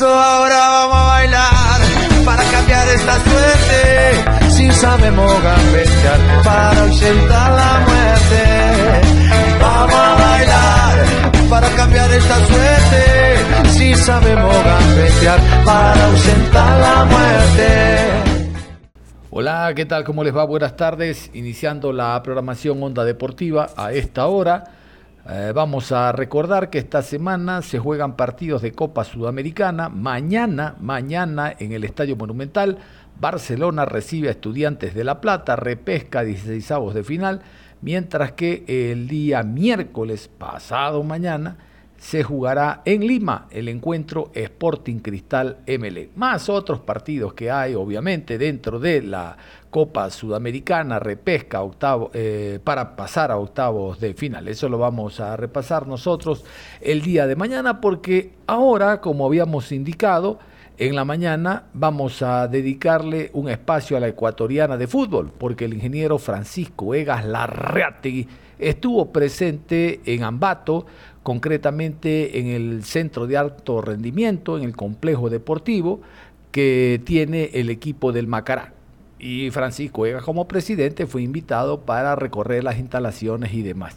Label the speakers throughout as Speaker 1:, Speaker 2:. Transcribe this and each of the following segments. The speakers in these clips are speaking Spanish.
Speaker 1: Eso ahora vamos a bailar para cambiar esta suerte. Si sabemos gambetear para ausentar la muerte. Vamos a bailar para cambiar esta suerte. Si sabemos gambetear para ausentar la muerte.
Speaker 2: Hola, ¿qué tal? ¿Cómo les va? Buenas tardes. Iniciando la programación Onda Deportiva a esta hora. Eh, vamos a recordar que esta semana se juegan partidos de Copa Sudamericana. Mañana, mañana en el Estadio Monumental, Barcelona recibe a Estudiantes de La Plata, repesca 16 avos de final, mientras que el día miércoles pasado mañana se jugará en Lima el encuentro Sporting Cristal ML, más otros partidos que hay obviamente dentro de la Copa Sudamericana, repesca octavo, eh, para pasar a octavos de final. Eso lo vamos a repasar nosotros el día de mañana porque ahora, como habíamos indicado, en la mañana vamos a dedicarle un espacio a la ecuatoriana de fútbol, porque el ingeniero Francisco Egas Larreategui estuvo presente en Ambato, concretamente en el centro de alto rendimiento, en el complejo deportivo que tiene el equipo del Macará y Francisco Ega como presidente fue invitado para recorrer las instalaciones y demás.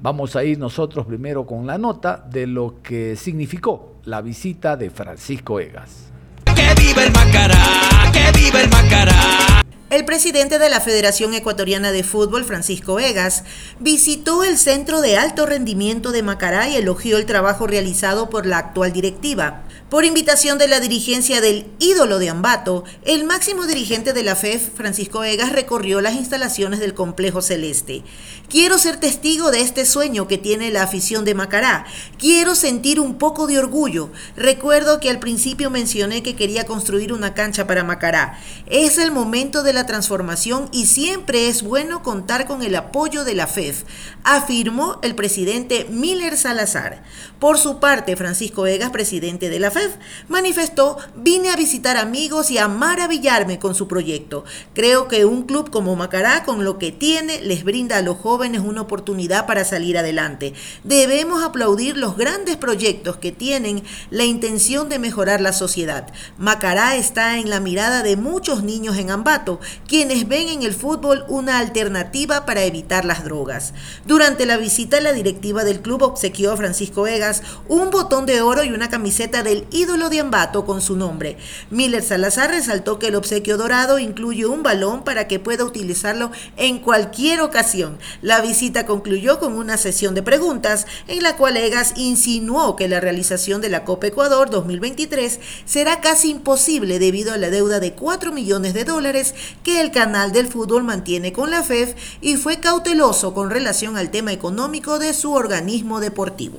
Speaker 2: Vamos a ir nosotros primero con la nota de lo que significó la visita de Francisco Egas.
Speaker 3: ¡Que viva el Macará! ¡Que viva el Macará!
Speaker 4: El presidente de la Federación Ecuatoriana de Fútbol, Francisco Vegas, visitó el Centro de Alto Rendimiento de Macará y elogió el trabajo realizado por la actual directiva. Por invitación de la dirigencia del ídolo de Ambato, el máximo dirigente de la FEF, Francisco Vegas, recorrió las instalaciones del complejo celeste. Quiero ser testigo de este sueño que tiene la afición de Macará. Quiero sentir un poco de orgullo. Recuerdo que al principio mencioné que quería construir una cancha para Macará. Es el momento de la transformación y siempre es bueno contar con el apoyo de la FEF, afirmó el presidente Miller Salazar. Por su parte, Francisco Vegas, presidente de la FEF, manifestó, vine a visitar amigos y a maravillarme con su proyecto. Creo que un club como Macará, con lo que tiene, les brinda a los jóvenes jóvenes una oportunidad para salir adelante. Debemos aplaudir los grandes proyectos que tienen la intención de mejorar la sociedad. Macará está en la mirada de muchos niños en Ambato, quienes ven en el fútbol una alternativa para evitar las drogas. Durante la visita, la directiva del club obsequió a Francisco Vegas un botón de oro y una camiseta del ídolo de Ambato con su nombre. Miller Salazar resaltó que el obsequio dorado incluye un balón para que pueda utilizarlo en cualquier ocasión. La visita concluyó con una sesión de preguntas en la cual Egas insinuó que la realización de la Copa Ecuador 2023 será casi imposible debido a la deuda de 4 millones de dólares que el canal del fútbol mantiene con la FEF y fue cauteloso con relación al tema económico de su organismo deportivo.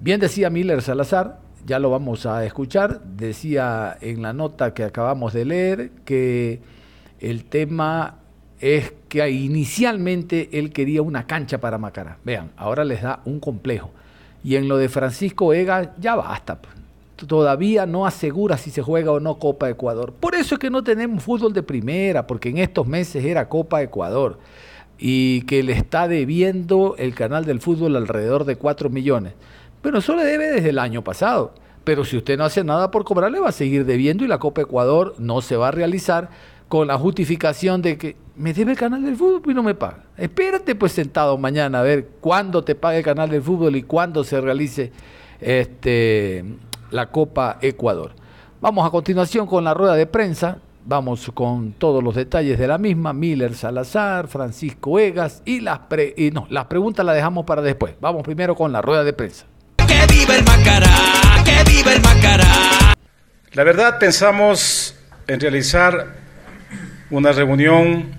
Speaker 2: Bien decía Miller Salazar, ya lo vamos a escuchar, decía en la nota que acabamos de leer que el tema es que inicialmente él quería una cancha para Macará. Vean, ahora les da un complejo. Y en lo de Francisco Ega ya basta. Todavía no asegura si se juega o no Copa Ecuador. Por eso es que no tenemos fútbol de primera, porque en estos meses era Copa Ecuador. Y que le está debiendo el canal del fútbol alrededor de 4 millones. Pero eso le debe desde el año pasado. Pero si usted no hace nada por cobrarle, va a seguir debiendo y la Copa Ecuador no se va a realizar con la justificación de que me debe el canal del fútbol y no me paga. Espérate pues sentado mañana a ver cuándo te paga el canal del fútbol y cuándo se realice este, la Copa Ecuador. Vamos a continuación con la rueda de prensa. Vamos con todos los detalles de la misma. Miller Salazar, Francisco Egas y las, y no, las preguntas las dejamos para después. Vamos primero con la rueda de prensa.
Speaker 3: ¡Que viva el Macará! ¡Que viva el Macará!
Speaker 5: La verdad pensamos en realizar una reunión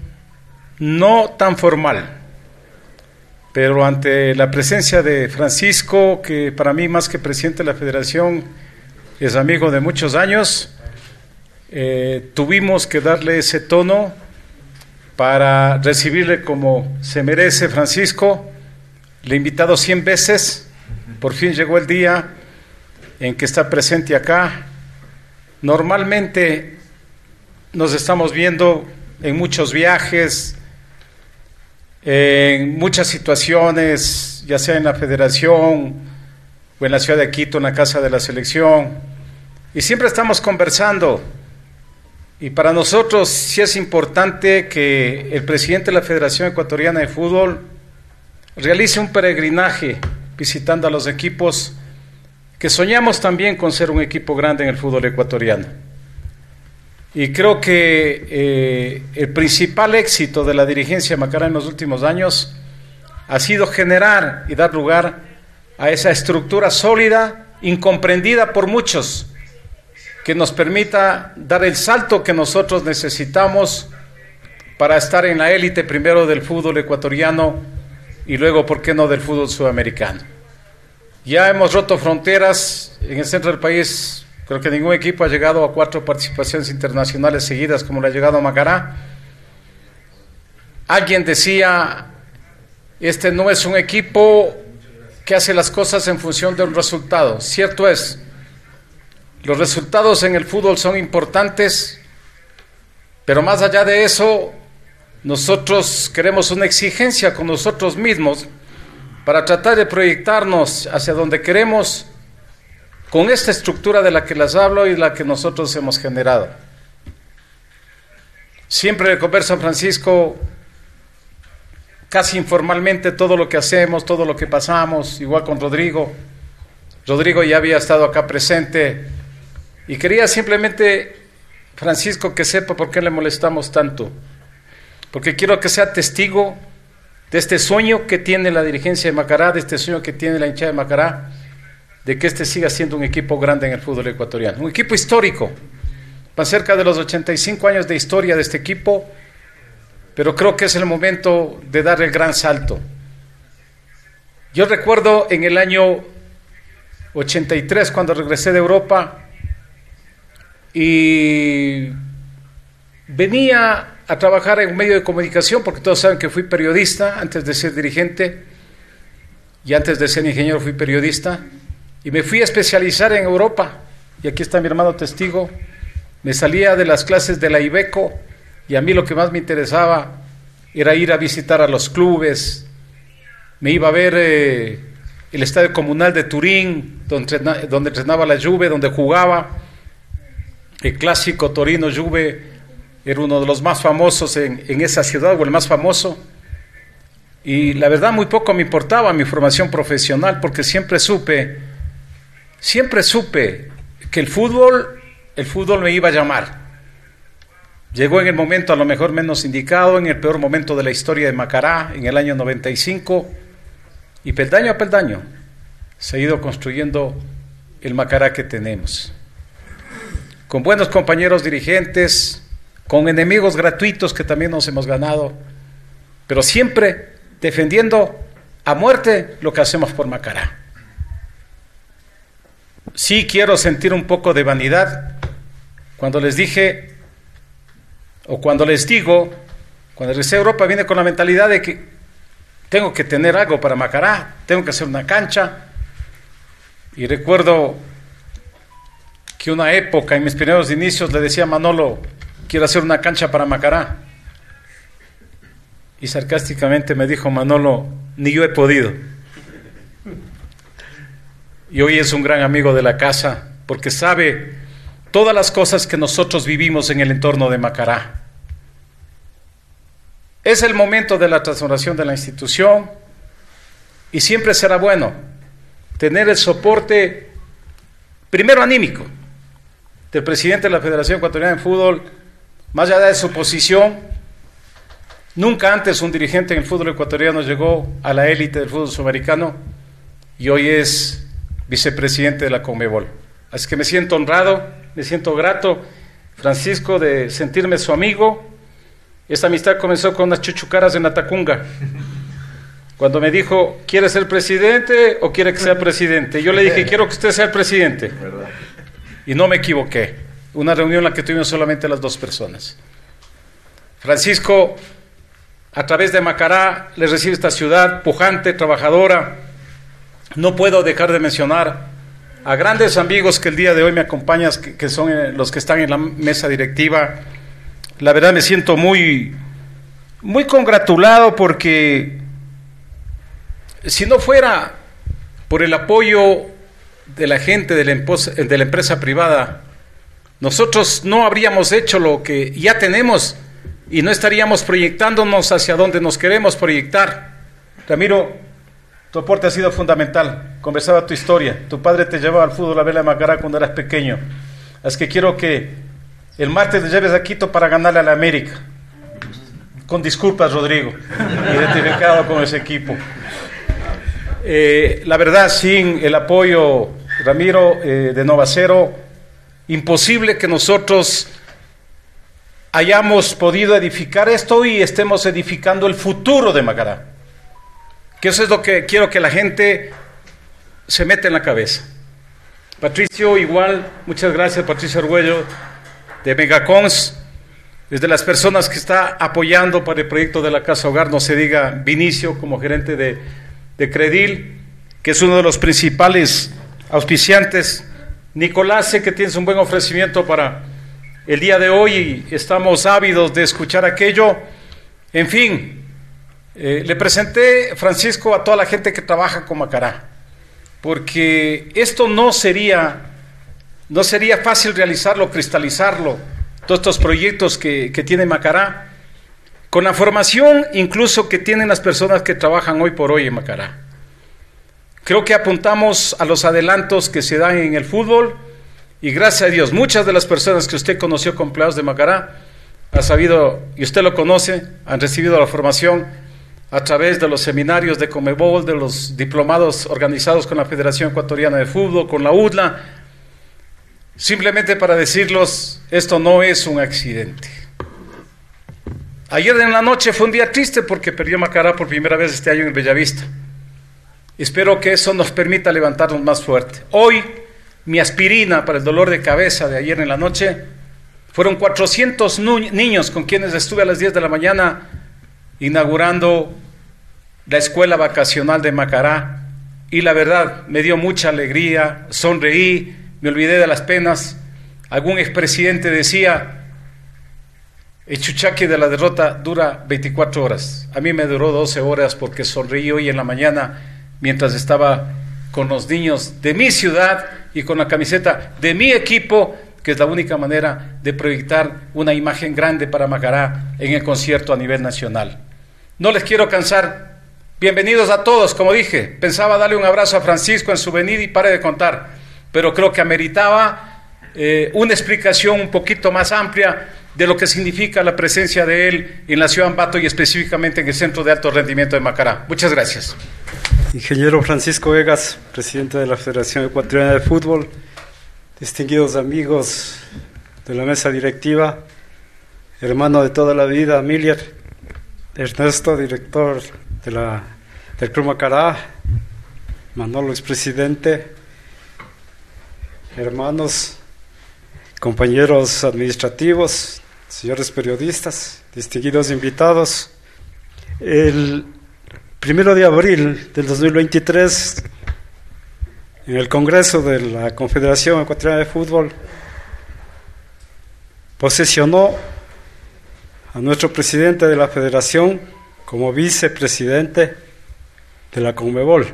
Speaker 5: no tan formal, pero ante la presencia de Francisco, que para mí más que presidente de la federación es amigo de muchos años, eh, tuvimos que darle ese tono para recibirle como se merece Francisco. Le he invitado 100 veces, por fin llegó el día en que está presente acá. Normalmente nos estamos viendo en muchos viajes, en muchas situaciones, ya sea en la federación o en la ciudad de Quito, en la casa de la selección, y siempre estamos conversando. Y para nosotros sí es importante que el presidente de la Federación Ecuatoriana de Fútbol realice un peregrinaje visitando a los equipos que soñamos también con ser un equipo grande en el fútbol ecuatoriano. Y creo que eh, el principal éxito de la dirigencia Macará en los últimos años ha sido generar y dar lugar a esa estructura sólida, incomprendida por muchos, que nos permita dar el salto que nosotros necesitamos para estar en la élite primero del fútbol ecuatoriano y luego, ¿por qué no?, del fútbol sudamericano. Ya hemos roto fronteras en el centro del país. Creo que ningún equipo ha llegado a cuatro participaciones internacionales seguidas como le ha llegado a Macará. Alguien decía, este no es un equipo que hace las cosas en función de un resultado. Cierto es, los resultados en el fútbol son importantes, pero más allá de eso, nosotros queremos una exigencia con nosotros mismos para tratar de proyectarnos hacia donde queremos con esta estructura de la que les hablo y la que nosotros hemos generado. Siempre le converso a Francisco casi informalmente todo lo que hacemos, todo lo que pasamos, igual con Rodrigo. Rodrigo ya había estado acá presente y quería simplemente, Francisco, que sepa por qué le molestamos tanto. Porque quiero que sea testigo de este sueño que tiene la dirigencia de Macará, de este sueño que tiene la hinchada de Macará, de que este siga siendo un equipo grande en el fútbol ecuatoriano. Un equipo histórico. Van cerca de los 85 años de historia de este equipo, pero creo que es el momento de dar el gran salto. Yo recuerdo en el año 83, cuando regresé de Europa, y venía a trabajar en un medio de comunicación, porque todos saben que fui periodista antes de ser dirigente y antes de ser ingeniero fui periodista, y me fui a especializar en Europa, y aquí está mi hermano testigo, me salía de las clases de la IBECO, y a mí lo que más me interesaba era ir a visitar a los clubes, me iba a ver eh, el estadio comunal de Turín, donde, donde entrenaba la Juve, donde jugaba, el clásico Torino Juve era uno de los más famosos en, esa ciudad, o el más famoso. Y la verdad muy poco me importaba mi formación profesional porque siempre supe, siempre supe que el fútbol, el fútbol me iba a llamar. Llegó en el momento a lo mejor menos indicado, en el peor momento de la historia de Macará, en el año 95, y peldaño a peldaño se ha ido construyendo el Macará que tenemos. Con buenos compañeros dirigentes, con enemigos gratuitos que también nos hemos ganado, pero siempre defendiendo a muerte lo que hacemos por Macará. Sí quiero sentir un poco de vanidad cuando les dije, o cuando les digo, cuando regresé a Europa viene con la mentalidad de que tengo que tener algo para Macará, tengo que hacer una cancha. Y recuerdo que una época, en mis primeros inicios, le decía a Manolo, quiero hacer una cancha para Macará. Y sarcásticamente me dijo Manolo, ni yo he podido. Y hoy es un gran amigo de la casa porque sabe todas las cosas que nosotros vivimos en el entorno de Macará. Es el momento de la transformación de la institución y siempre será bueno tener el soporte, primero anímico, del presidente de la Federación Ecuatoriana de Fútbol, más allá de su posición, nunca antes un dirigente en el fútbol ecuatoriano llegó a la élite del fútbol sudamericano y hoy es vicepresidente de la Conmebol. Así que me siento honrado, me siento grato. Francisco de sentirme su amigo. Esta amistad comenzó con unas chuchucaras en Atacunga. Cuando me dijo, ¿quiere ser presidente o quiere que sea presidente? Yo le dije, quiero que usted sea el presidente. Y no me equivoqué. Una reunión en la que tuvimos solamente las dos personas. Francisco, a través de Macará, le recibe esta ciudad pujante, trabajadora. No puedo dejar de mencionar a grandes amigos que el día de hoy me acompañan, que, son eh, los que están en la mesa directiva. La verdad me siento muy, muy congratulado porque si no fuera por el apoyo de la gente de la, empresa privada, nosotros no habríamos hecho lo que ya tenemos y no estaríamos proyectándonos hacia donde nos queremos proyectar. Ramiro, tu aporte ha sido fundamental. Conversaba tu historia. Tu padre te llevaba al fútbol a ver la Macará cuando eras pequeño. Así que quiero que el martes te lleves a Quito para ganarle a la América. Con disculpas, Rodrigo, identificado con ese equipo. Eh, la verdad, sin el apoyo, Ramiro, eh, de Novacero, imposible que nosotros hayamos podido edificar esto y estemos edificando el futuro de Macará. Que eso es lo que quiero que la gente se meta en la cabeza. Patricio, igual, muchas gracias, Patricio Arguello, de Megacons, es de las personas que está apoyando para el proyecto de la Casa Hogar, no se diga Vinicio como gerente de de Credil, que es uno de los principales auspiciantes. Nicolás, sé que tienes un buen ofrecimiento para el día de hoy y estamos ávidos de escuchar aquello. En fin, eh, le presenté, Francisco, a toda la gente que trabaja con Macará, porque esto no sería, no sería fácil realizarlo, cristalizarlo, todos estos proyectos que, que tiene Macará con la formación incluso que tienen las personas que trabajan hoy por hoy en Macará. Creo que apuntamos a los adelantos que se dan en el fútbol y gracias a Dios, muchas de las personas que usted conoció con empleados de Macará ha sabido, y usted lo conoce, han recibido la formación a través de los seminarios de Comebol, de los diplomados organizados con la Federación Ecuatoriana de Fútbol, con la UDLA. Simplemente para decirlos, esto no es un accidente. Ayer en la noche fue un día triste porque perdió Macará por primera vez este año en Bellavista. Espero que eso nos permita levantarnos más fuerte. Hoy, mi aspirina para el dolor de cabeza de ayer en la noche fueron 400 niños con quienes estuve a las 10 de la mañana inaugurando la escuela vacacional de Macará. Y la verdad, me dio mucha alegría, sonreí, me olvidé de las penas. Algún expresidente decía, el chuchaque de la derrota dura 24 horas. A mí me duró 12 horas porque sonreí hoy en la mañana mientras estaba con los niños de mi ciudad y con la camiseta de mi equipo, que es la única manera de proyectar una imagen grande para Macará en el concierto a nivel nacional. No les quiero cansar. Bienvenidos a todos, como dije. Pensaba darle un abrazo a Francisco en su venida y pare de contar, pero creo que ameritaba eh, una explicación un poquito más amplia de lo que significa la presencia de él en la ciudad de Ambato y específicamente en el Centro de Alto Rendimiento de Macará. Muchas gracias.
Speaker 6: Ingeniero Francisco Vegas, presidente de la Federación Ecuatoriana de Fútbol, distinguidos amigos de la mesa directiva, hermano de toda la vida, Miller, Ernesto, director de la, del Club Macará, Manolo, expresidente, hermanos, compañeros administrativos, señores periodistas, distinguidos invitados. El primero de abril del 2023, en el Congreso de la Confederación Ecuatoriana de Fútbol, posesionó a nuestro presidente de la Federación como vicepresidente de la Conmebol,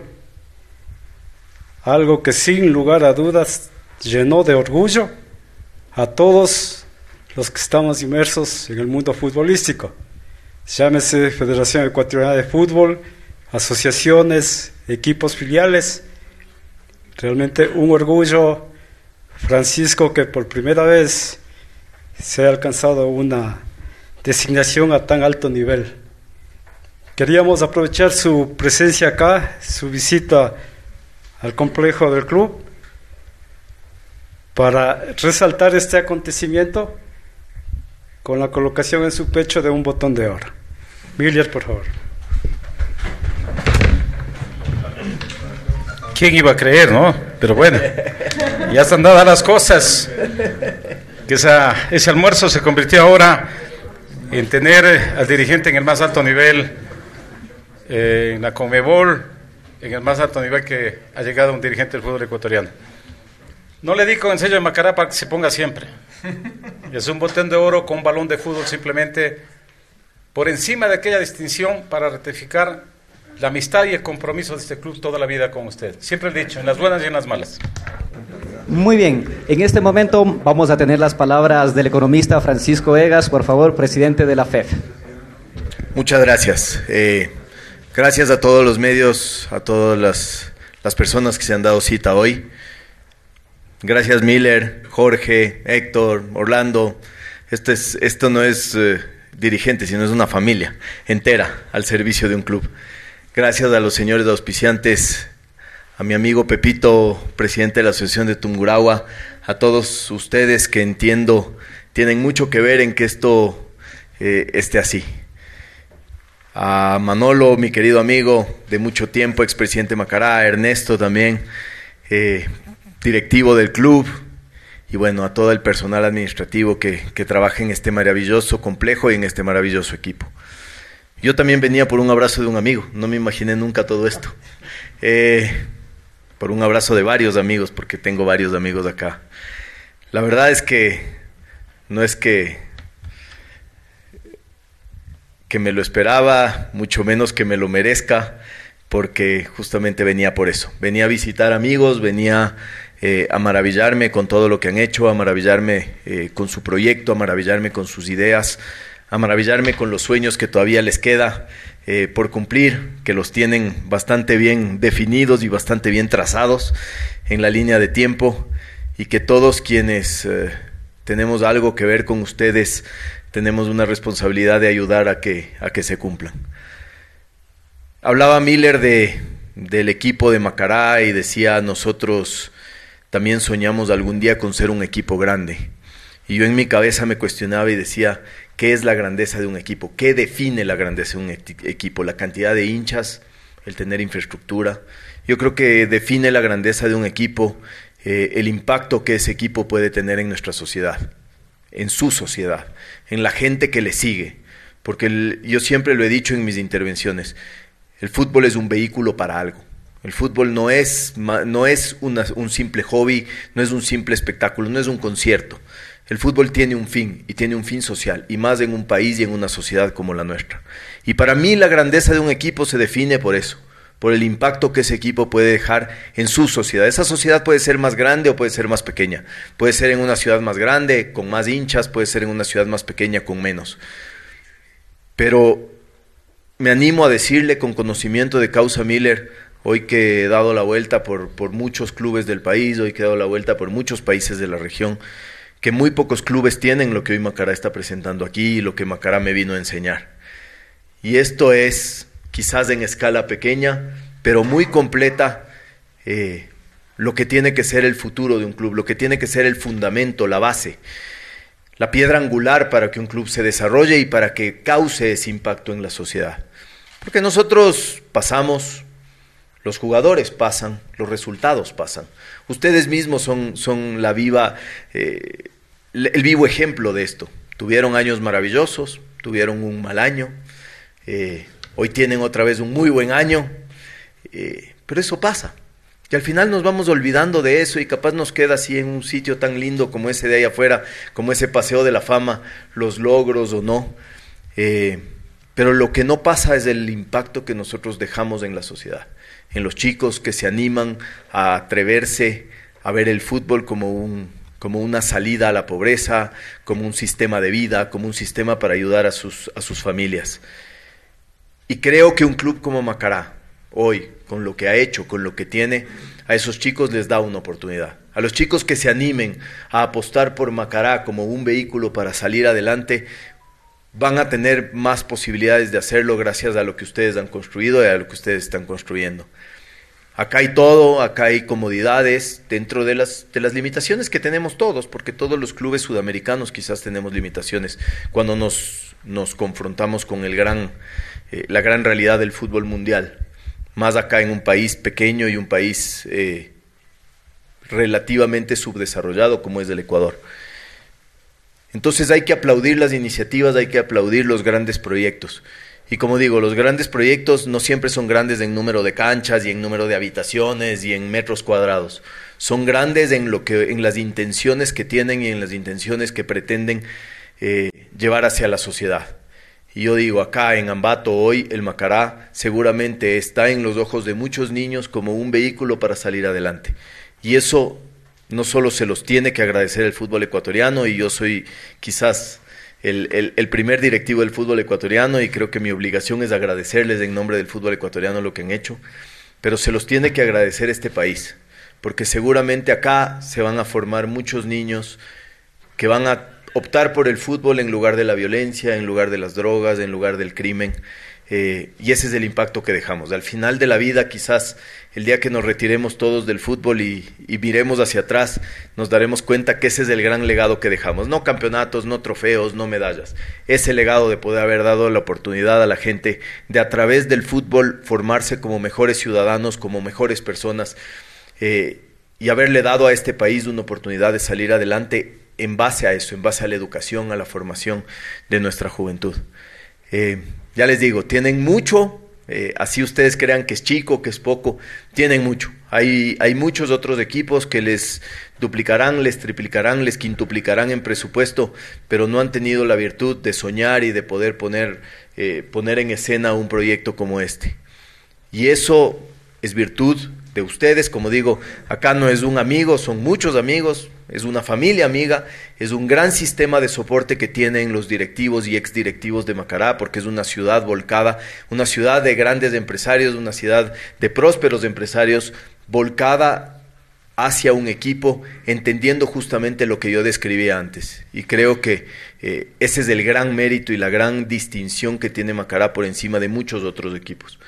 Speaker 6: algo que sin lugar a dudas llenó de orgullo a todos los que estamos inmersos en el mundo futbolístico. Llámese Federación Ecuatoriana de Fútbol, asociaciones, equipos filiales. Realmente un orgullo, Francisco, que por primera vez se ha alcanzado una designación a tan alto nivel. Queríamos aprovechar su presencia acá, su visita al complejo del club, para resaltar este acontecimiento con la colocación en su pecho de un botón de oro. Miller, por favor.
Speaker 5: ¿Quién iba a creer, no? Pero bueno, ya están dadas las cosas. Que ese almuerzo se convirtió ahora en tener al dirigente en el más alto nivel eh, en la Comebol, en el más alto nivel que ha llegado un dirigente del fútbol ecuatoriano. No le digo en sello de Macará para que se ponga siempre. Es un botón de oro con un balón de fútbol simplemente por encima de aquella distinción para ratificar la amistad y el compromiso de este club toda la vida con usted. Siempre he dicho, en las buenas y en las malas.
Speaker 7: Muy bien, en este momento vamos a tener las palabras del economista Francisco Egas, por favor, presidente de la FEF.
Speaker 8: Muchas gracias. Eh, gracias a todos los medios, a todas las, las personas que se han dado cita hoy. Gracias Miller, Jorge, Héctor, Orlando. Esto, es, esto no es eh, dirigente, sino es una familia entera al servicio de un club. Gracias a los señores auspiciantes, a mi amigo Pepito, presidente de la Asociación de Tunguragua, a todos ustedes que entiendo tienen mucho que ver en que esto eh, esté así. A Manolo, mi querido amigo de mucho tiempo, expresidente Macará, a Ernesto también, eh, directivo del club y bueno, a todo el personal administrativo que, que trabaja en este maravilloso complejo y en este maravilloso equipo. Yo también venía por un abrazo de un amigo, no me imaginé nunca todo esto. Eh, por un abrazo de varios amigos, porque tengo varios amigos acá. La verdad es que no es que que me lo esperaba, mucho menos que me lo merezca, porque justamente venía por eso. Venía a visitar amigos, venía eh, a maravillarme con todo lo que han hecho, a maravillarme eh, con su proyecto, a maravillarme con sus ideas, a maravillarme con los sueños que todavía les queda eh, por cumplir, que los tienen bastante bien definidos y bastante bien trazados en la línea de tiempo y que todos quienes tenemos algo que ver con ustedes tenemos una responsabilidad de ayudar a que, a que se cumplan. Hablaba Miller de, del equipo de Macará y decía nosotros también soñamos algún día con ser un equipo grande. Y yo en mi cabeza me cuestionaba y decía, ¿qué es la grandeza de un equipo? ¿Qué define la grandeza de un equipo? ¿La cantidad de hinchas? ¿El tener infraestructura? Yo creo que define la grandeza de un equipo eh, el impacto que ese equipo puede tener en nuestra sociedad, en su sociedad, en la gente que le sigue. Porque yo siempre lo he dicho en mis intervenciones, el fútbol es un vehículo para algo. El fútbol no es, no es un simple hobby, no es un simple espectáculo, no es un concierto. El fútbol tiene un fin y tiene un fin social, y más en un país y en una sociedad como la nuestra. Y para mí la grandeza de un equipo se define por eso, por el impacto que ese equipo puede dejar en su sociedad. Esa sociedad puede ser más grande o puede ser más pequeña. Puede ser en una ciudad más grande, con más hinchas, puede ser en una ciudad más pequeña, con menos. Pero me animo a decirle con conocimiento de causa Miller, Hoy que he dado la vuelta por, por muchos clubes del país, hoy que he dado la vuelta por muchos países de la región, que muy pocos clubes tienen lo que hoy Macará está presentando aquí y lo que Macará me vino a enseñar. Y esto es quizás en escala pequeña, pero muy completa, eh, lo que tiene que ser el futuro de un club, lo que tiene que ser el fundamento, la base, la piedra angular para que un club se desarrolle y para que cause ese impacto en la sociedad. Porque nosotros pasamos, los jugadores pasan, los resultados pasan. Ustedes mismos son, son la viva, eh, el vivo ejemplo de esto. Tuvieron años maravillosos, tuvieron un mal año, eh, hoy tienen otra vez un muy buen año, eh, pero eso pasa. Y al final nos vamos olvidando de eso y capaz nos queda así en un sitio tan lindo como ese de ahí afuera, como ese paseo de la fama, los logros o no. pero lo que no pasa es el impacto que nosotros dejamos en la sociedad en los chicos que se animan a atreverse a ver el fútbol como un como una salida a la pobreza, como un sistema de vida, como un sistema para ayudar a sus, a sus familias. Y creo que un club como Macará, hoy, con lo que ha hecho, con lo que tiene, a esos chicos les da una oportunidad. A los chicos que se animen a apostar por Macará como un vehículo para salir adelante, van a tener más posibilidades de hacerlo gracias a lo que ustedes han construido y a lo que ustedes están construyendo. Acá hay todo, acá hay comodidades dentro de las, de las limitaciones que tenemos todos, porque todos los clubes sudamericanos quizás tenemos limitaciones cuando nos, nos confrontamos con el gran, eh, la gran realidad del fútbol mundial. Más acá en un país pequeño y un país eh, relativamente subdesarrollado como es el Ecuador. Entonces hay que aplaudir las iniciativas, hay que aplaudir los grandes proyectos. Y como digo, los grandes proyectos no siempre son grandes en número de canchas y en número de habitaciones y en metros cuadrados. Son grandes en lo que, en las intenciones que tienen y en las intenciones que pretenden eh, llevar hacia la sociedad. Y yo digo, acá en Ambato hoy el Macará seguramente está en los ojos de muchos niños como un vehículo para salir adelante. Y eso no solo se los tiene que agradecer el fútbol ecuatoriano, y yo soy quizás el, primer directivo del fútbol ecuatoriano y creo que mi obligación es agradecerles en nombre del fútbol ecuatoriano lo que han hecho, pero se los tiene que agradecer este país, porque seguramente acá se van a formar muchos niños que van a optar por el fútbol en lugar de la violencia, en lugar de las drogas, en lugar del crimen. Eh, y ese es el impacto que dejamos. Al final de la vida, quizás el día que nos retiremos todos del fútbol y, miremos hacia atrás, nos daremos cuenta que ese es el gran legado que dejamos. No campeonatos, no trofeos, no medallas. Ese legado de poder haber dado la oportunidad a la gente de a través del fútbol formarse como mejores ciudadanos, como mejores personas eh, y haberle dado a este país una oportunidad de salir adelante en base a eso, en base a la educación, a la formación de nuestra juventud. Eh, ya les digo, tienen mucho, eh, así ustedes crean que es chico, que es poco, tienen mucho. Hay, hay muchos otros equipos que les duplicarán, les triplicarán, les quintuplicarán en presupuesto, pero no han tenido la virtud de soñar y de poder poner, eh, poner en escena un proyecto como este. Y eso es virtud de ustedes, como digo, acá no es un amigo, son muchos amigos, es una familia amiga, es un gran sistema de soporte que tienen los directivos y exdirectivos de Macará, porque es una ciudad volcada, una ciudad de grandes empresarios, una ciudad de prósperos empresarios, volcada hacia un equipo, entendiendo justamente lo que yo describía antes. Y creo que eh, ese es el gran mérito y la gran distinción que tiene Macará por encima de muchos otros equipos.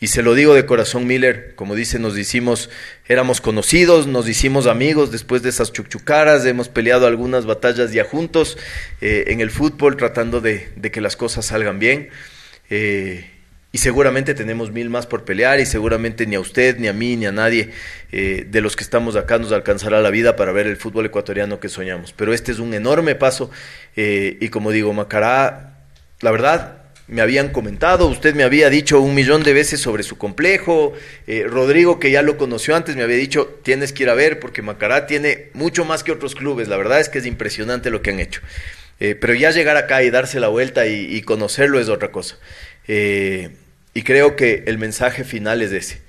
Speaker 8: Y se lo digo de corazón, Miller, como dice, nos hicimos, éramos conocidos, nos hicimos amigos después de esas chuchucaras, hemos peleado algunas batallas ya juntos eh, en el fútbol tratando de, que las cosas salgan bien. Eh, y seguramente tenemos mil más por pelear y seguramente ni a usted, ni a mí, ni a nadie eh, de los que estamos acá nos alcanzará la vida para ver el fútbol ecuatoriano que soñamos. Pero este es un enorme paso y como digo, Macará, la verdad, me habían comentado, usted me había dicho un millón de veces sobre su complejo, eh, Rodrigo, que ya lo conoció antes, me había dicho, tienes que ir a ver, porque Macará tiene mucho más que otros clubes, la verdad es que es impresionante lo que han hecho. Eh, pero ya llegar acá y darse la vuelta y, conocerlo es otra cosa. Eh, y creo que el mensaje final es ese.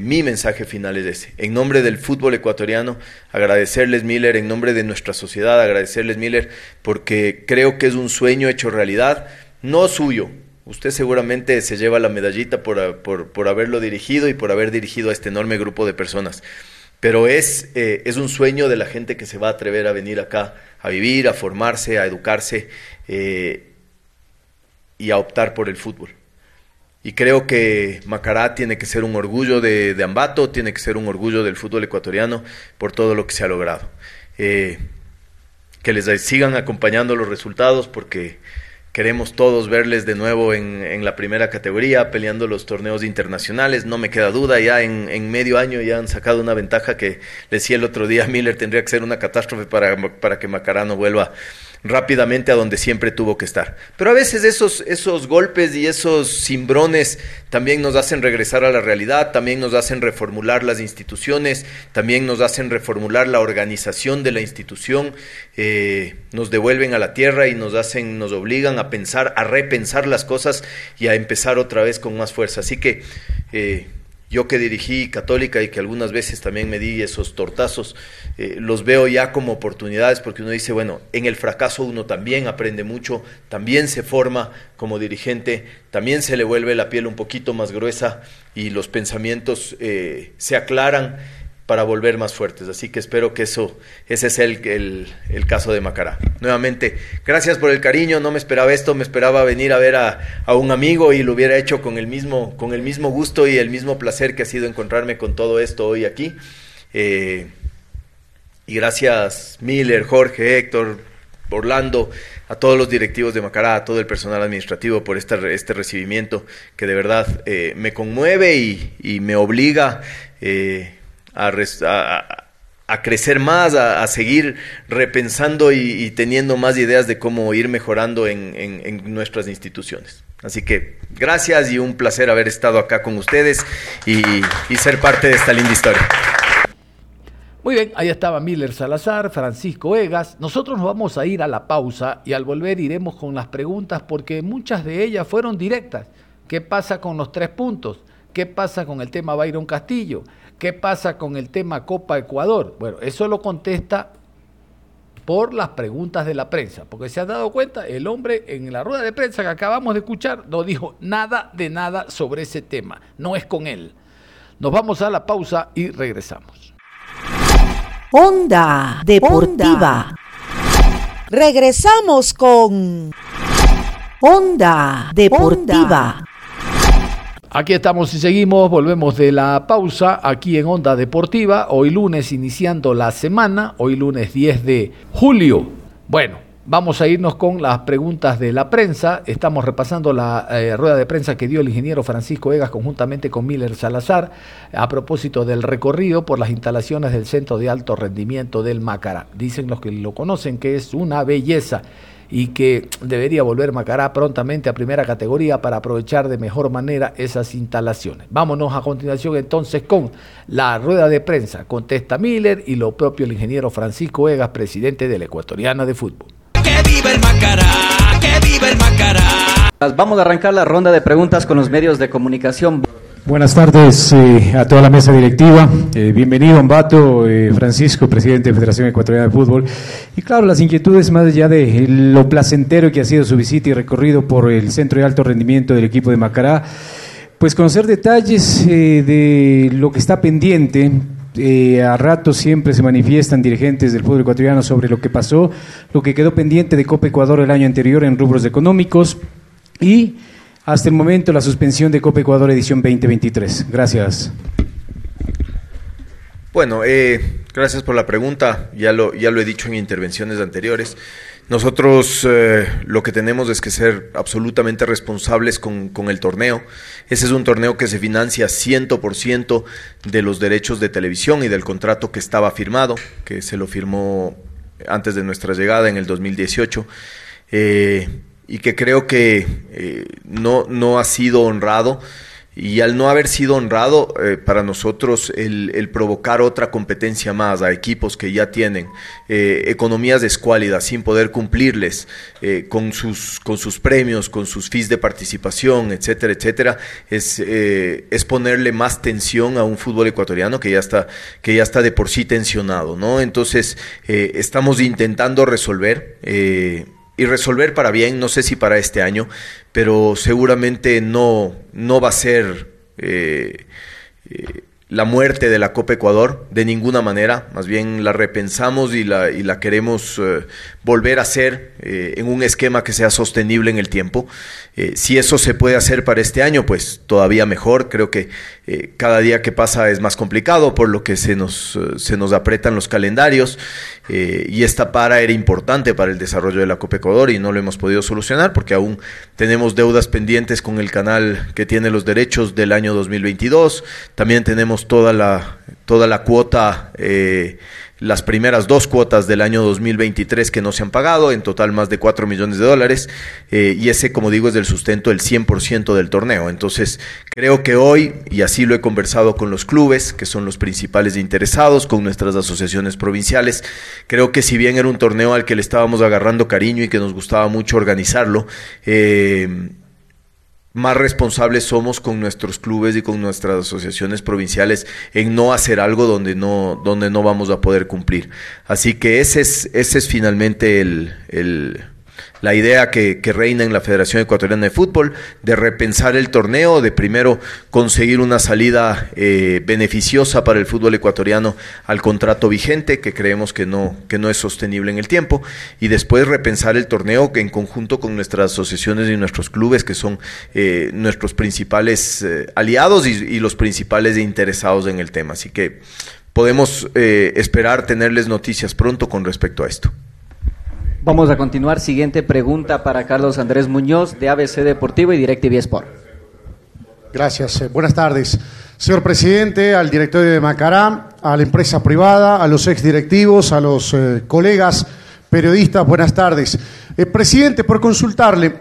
Speaker 8: mi mensaje final es ese. En nombre del fútbol ecuatoriano, agradecerles Miller, en nombre de nuestra sociedad, agradecerles Miller, porque creo que es un sueño hecho realidad no suyo. Usted seguramente se lleva la medallita por, por, haberlo dirigido y por haber dirigido a este enorme grupo de personas. Pero es, eh, es un sueño de la gente que se va a atrever a venir acá a vivir, a formarse, a educarse eh, y a optar por el fútbol. Y creo que Macará tiene que ser un orgullo de, Ambato, tiene que ser un orgullo del fútbol ecuatoriano por todo lo que se ha logrado. Eh, que les sigan acompañando los resultados porque Queremos todos verles de nuevo en, la primera categoría, peleando los torneos internacionales. No me queda duda, ya en, medio año ya han sacado una ventaja que decía el otro día, Miller tendría que ser una catástrofe para, para que Macarano vuelva rápidamente a donde siempre tuvo que estar. Pero a veces esos, esos golpes y esos cimbrones también nos hacen regresar a la realidad, también nos hacen reformular las instituciones, también nos hacen reformular la organización de la institución, eh, nos devuelven a la tierra y nos hacen, nos obligan a pensar, a repensar las cosas y a empezar otra vez con más fuerza. Así que eh, yo que dirigí Católica y que algunas veces también me di esos tortazos, eh, los veo ya como oportunidades porque uno dice, bueno, en el fracaso uno también aprende mucho, también se forma como dirigente, también se le vuelve la piel un poquito más gruesa y los pensamientos eh, se aclaran para volver más fuertes. Así que espero que eso, ese es el, el, caso de Macará. Nuevamente, gracias por el cariño, no me esperaba esto, me esperaba venir a ver a, un amigo y lo hubiera hecho con el, mismo, con el mismo gusto y el mismo placer que ha sido encontrarme con todo esto hoy aquí. Eh, y gracias Miller, Jorge, Héctor, Orlando, a todos los directivos de Macará, a todo el personal administrativo por este, este recibimiento que de verdad eh, me conmueve y, me obliga eh, a, crecer más, a, seguir repensando y, teniendo más ideas de cómo ir mejorando en, nuestras instituciones. Así que gracias y un placer haber estado acá con ustedes y, y ser parte de esta linda historia.
Speaker 2: Muy bien, ahí estaba Miller Salazar, Francisco Egas. Nosotros nos vamos a ir a la pausa y al volver iremos con las preguntas porque muchas de ellas fueron directas. ¿Qué pasa con los tres puntos? ¿Qué pasa con el tema Byron Castillo? ¿Qué pasa con el tema Copa Ecuador? Bueno, eso lo contesta por las preguntas de la prensa, porque se ha dado cuenta, el hombre en la rueda de prensa que acabamos de escuchar no dijo nada de nada sobre ese tema, no es con él. Nos vamos a la pausa y regresamos.
Speaker 9: Onda Deportiva. Regresamos con Onda Deportiva.
Speaker 2: Aquí estamos y seguimos, volvemos de la pausa aquí en Onda Deportiva, hoy lunes iniciando la semana, hoy lunes 10 de julio. Bueno, Vamos a irnos con las preguntas de la prensa. Estamos repasando la eh, rueda de prensa que dio el ingeniero Francisco Egas conjuntamente con Miller Salazar a propósito del recorrido por las instalaciones del Centro de Alto Rendimiento del Macará. Dicen los que lo conocen que es una belleza y que debería volver Macará prontamente a primera categoría para aprovechar de mejor manera esas instalaciones. Vámonos a continuación entonces con la rueda de prensa. Contesta Miller y lo propio el ingeniero Francisco Egas, presidente de la Ecuatoriana de Fútbol.
Speaker 3: ¡Que viva el Macará! ¡Que viva el Macará!
Speaker 7: Vamos a arrancar la ronda de preguntas con los medios de comunicación.
Speaker 10: Buenas tardes eh, a toda la mesa directiva. Eh, bienvenido, Ambato, eh, Francisco, presidente de Federación Ecuatoriana de Fútbol. Y claro, las inquietudes más allá de lo placentero que ha sido su visita y recorrido por el centro de alto rendimiento del equipo de Macará, pues conocer detalles de lo que está pendiente. a rato siempre se manifiestan dirigentes del fútbol ecuatoriano sobre lo que pasó, lo que quedó pendiente de Copa Ecuador el año anterior en rubros económicos y hasta el momento la suspensión de Copa Ecuador edición 2023. Gracias.
Speaker 8: Bueno, eh, gracias por la pregunta. Ya lo, ya lo he dicho en intervenciones anteriores. Nosotros eh, lo que tenemos es que ser absolutamente responsables con, con, el torneo. Ese es un torneo que se financia 100% de los derechos de televisión y del contrato que estaba firmado, que se lo firmó antes de nuestra llegada en el 2018. Eh, y que creo que eh, no, no ha sido honrado. Y al no haber sido honrado, eh, para nosotros el, provocar otra competencia más a equipos que ya tienen eh, economías escuálidas sin poder cumplirles con, sus, con sus premios, con sus fees de participación, etcétera, etcétera, es, es ponerle más tensión a un fútbol ecuatoriano que ya está, que ya está de por sí tensionado. ¿no? Entonces, estamos intentando resolver y resolver para bien, no sé si para este año, pero seguramente no, no va a ser eh, eh, la muerte de la Copa Ecuador de ninguna manera, más bien la repensamos y la, y la queremos eh, volver a hacer en un esquema que sea sostenible en el tiempo. si eso se puede hacer para este año, pues todavía mejor. Creo que cada día que pasa es más complicado por lo que se nos, se nos apretan los calendarios. Eh, y esta para era importante para el desarrollo de la Copa Ecuador y no lo hemos podido solucionar porque aún tenemos deudas pendientes con el canal que tiene los derechos del año 2022. También tenemos toda la, toda la cuota eh, las primeras dos cuotas del año 2023 que no se han pagado, en total más de 4 millones de dólares, eh, y ese, como digo, es del sustento del 100% del torneo. Entonces, creo que hoy, y así lo he conversado con los clubes, que son los principales interesados, con nuestras asociaciones provinciales, creo que si bien era un torneo al que le estábamos agarrando cariño y que nos gustaba mucho organizarlo, eh, más responsables somos con nuestros clubes y con nuestras asociaciones provinciales en no hacer algo donde no, donde no vamos a poder cumplir. Así que ese es, ese es finalmente el, el, la idea que, reina en la Federación Ecuatoriana de Fútbol de repensar el torneo, de primero conseguir una salida eh, beneficiosa para el fútbol ecuatoriano al contrato vigente, que creemos que no, que no es sostenible en el tiempo, y después repensar el torneo en conjunto con nuestras asociaciones y nuestros clubes, que son eh, nuestros principales eh, aliados y, y, los principales interesados en el tema. Así que podemos esperar tenerles noticias pronto con respecto a esto.
Speaker 7: Vamos a continuar. Siguiente pregunta para Carlos Andrés Muñoz de ABC Deportivo y DirecTV Sport.
Speaker 11: Gracias. Eh, buenas tardes. Señor presidente, al directorio de Macará, a la empresa privada, a los exdirectivos, a los eh, colegas periodistas, buenas tardes. Eh, presidente, por consultarle,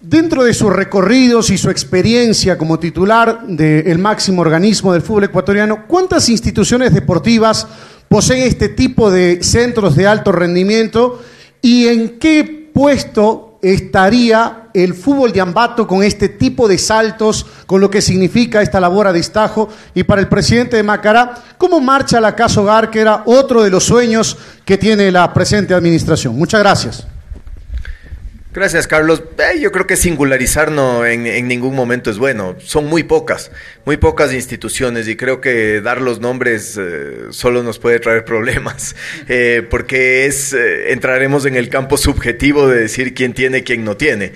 Speaker 11: dentro de sus recorridos y su experiencia como titular del máximo organismo del fútbol ecuatoriano, ¿cuántas instituciones deportivas poseen este tipo de centros de alto rendimiento? ¿Y en qué puesto estaría el fútbol de Ambato con este tipo de saltos, con lo que significa esta labor a destajo? Y para el presidente de Macará, ¿cómo marcha la Casa Hogar, que era otro de los sueños que tiene la presente administración? Muchas gracias.
Speaker 8: Gracias, Carlos. Eh, yo creo que singularizar no en, ningún momento es bueno. Son muy pocas, muy pocas instituciones y creo que dar los nombres eh, solo nos puede traer problemas, eh, porque es entraremos en el campo subjetivo de decir quién tiene, quién no tiene.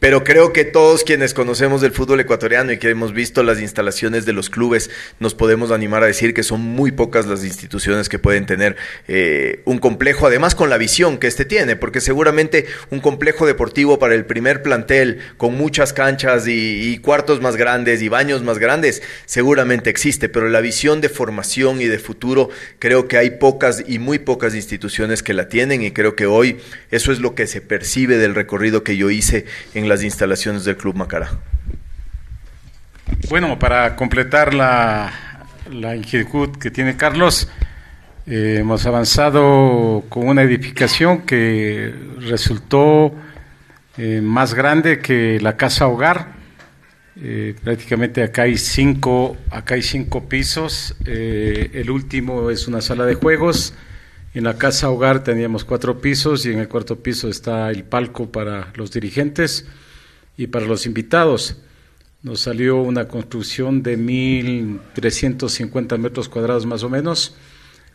Speaker 8: Pero creo que todos quienes conocemos del fútbol ecuatoriano y que hemos visto las instalaciones de los clubes, nos podemos animar a decir que son muy pocas las instituciones que pueden tener eh, un complejo, además con la visión que este tiene, porque seguramente un complejo deportivo para el primer plantel, con muchas canchas y, y cuartos más grandes y baños más grandes, seguramente existe, pero la visión de formación y de futuro, creo que hay pocas y muy pocas instituciones que la tienen y creo que hoy eso es lo que se percibe del recorrido que yo hice en las instalaciones del Club Macará.
Speaker 5: Bueno, para completar la, inquietud que tiene Carlos, eh, hemos avanzado con una edificación que resultó eh, más grande que la casa hogar. Eh, prácticamente acá hay cinco, acá hay cinco pisos. el último es una sala de juegos en la casa hogar teníamos cuatro pisos y en el cuarto piso está el palco para los dirigentes y para los invitados. Nos salió una construcción de 1.350 metros cuadrados más o menos,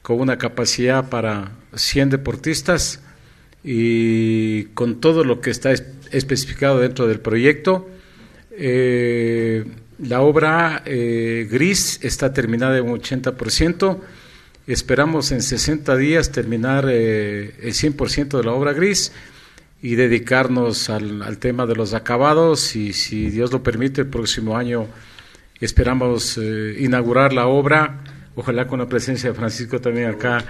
Speaker 5: con una capacidad para 100 deportistas y con todo lo que está especificado dentro del proyecto. Eh, la obra eh, gris está terminada en un 80%. Esperamos en 60 días terminar eh, el 100% de la obra gris y dedicarnos al, tema de los acabados y si Dios lo permite el próximo año esperamos eh, inaugurar la obra, ojalá con la presencia de Francisco también acá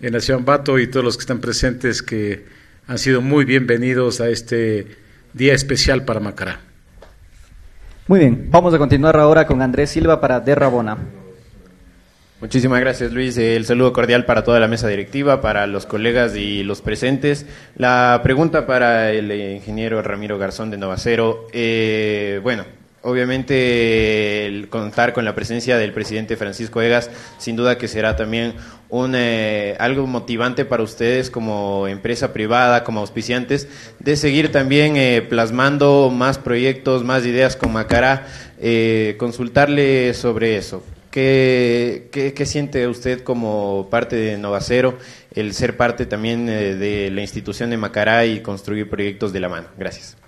Speaker 5: en la ciudad y todos los que están presentes que han sido muy bienvenidos a este día especial para Macará.
Speaker 7: Muy bien, vamos a continuar ahora con Andrés Silva para De Rabona.
Speaker 12: Muchísimas gracias Luis. El saludo cordial para toda la mesa directiva, para los colegas y los presentes. La pregunta para el ingeniero Ramiro Garzón de Novacero. Eh, bueno, obviamente el contar con la presencia del presidente Francisco Egas, sin duda que será también un, eh, algo motivante para ustedes como empresa privada, como auspiciantes, de seguir también eh, plasmando más proyectos, más ideas con Macará. consultarle sobre eso. ¿Qué, qué, siente usted como parte de Novacero, el ser parte también eh, de la institución de Macará y construir proyectos de la mano? Gracias.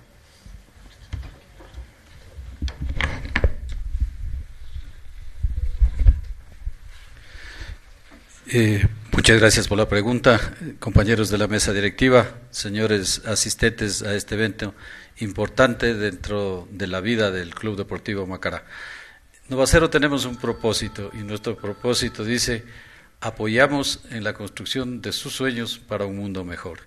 Speaker 13: Eh, muchas gracias por la pregunta, compañeros de la mesa directiva, señores asistentes a este evento importante dentro de la vida del Club Deportivo Macará. Novacero tenemos un propósito y nuestro propósito dice apoyamos en la construcción de sus sueños para un mundo mejor.